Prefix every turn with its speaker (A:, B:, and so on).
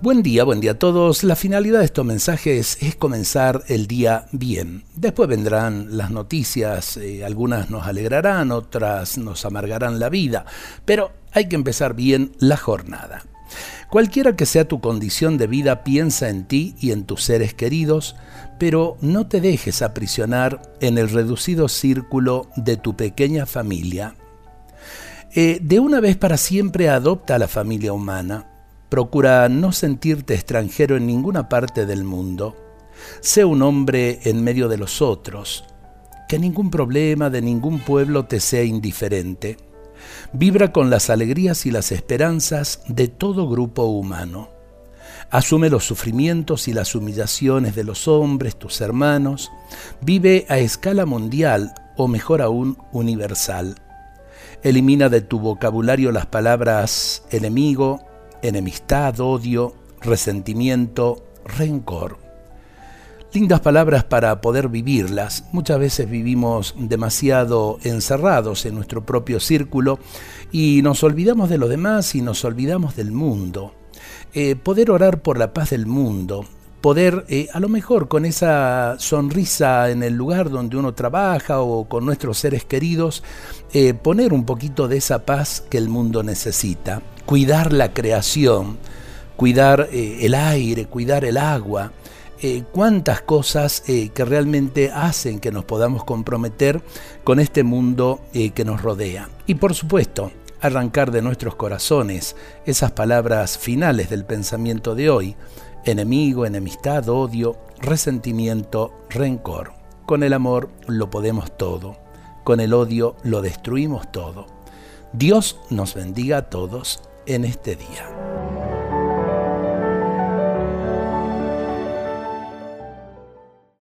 A: Buen día, buen día a todos. La finalidad de estos mensajes es comenzar el día bien. Después vendrán las noticias, eh, algunas nos alegrarán, otras nos amargarán la vida, pero hay que empezar bien la jornada. Cualquiera que sea tu condición de vida, piensa en ti y en tus seres queridos, pero no te dejes aprisionar en el reducido círculo de tu pequeña familia. Eh, de una vez para siempre adopta a la familia humana Procura no sentirte extranjero en ninguna parte del mundo. Sé un hombre en medio de los otros. Que ningún problema de ningún pueblo te sea indiferente. Vibra con las alegrías y las esperanzas de todo grupo humano. Asume los sufrimientos y las humillaciones de los hombres, tus hermanos. Vive a escala mundial o mejor aún universal. Elimina de tu vocabulario las palabras enemigo, enemistad, odio, resentimiento, rencor. Lindas palabras para poder vivirlas. Muchas veces vivimos demasiado encerrados en nuestro propio círculo y nos olvidamos de los demás y nos olvidamos del mundo. Eh, poder orar por la paz del mundo, poder eh, a lo mejor con esa sonrisa en el lugar donde uno trabaja o con nuestros seres queridos, eh, poner un poquito de esa paz que el mundo necesita cuidar la creación, cuidar eh, el aire, cuidar el agua, cuántas cosas que realmente hacen que nos podamos comprometer con este mundo que nos rodea. Y por supuesto, arrancar de nuestros corazones esas palabras finales del pensamiento de hoy, enemigo, enemistad, odio, resentimiento, rencor. Con el amor lo podemos todo, con el odio lo destruimos todo. Dios nos bendiga a todos en este día.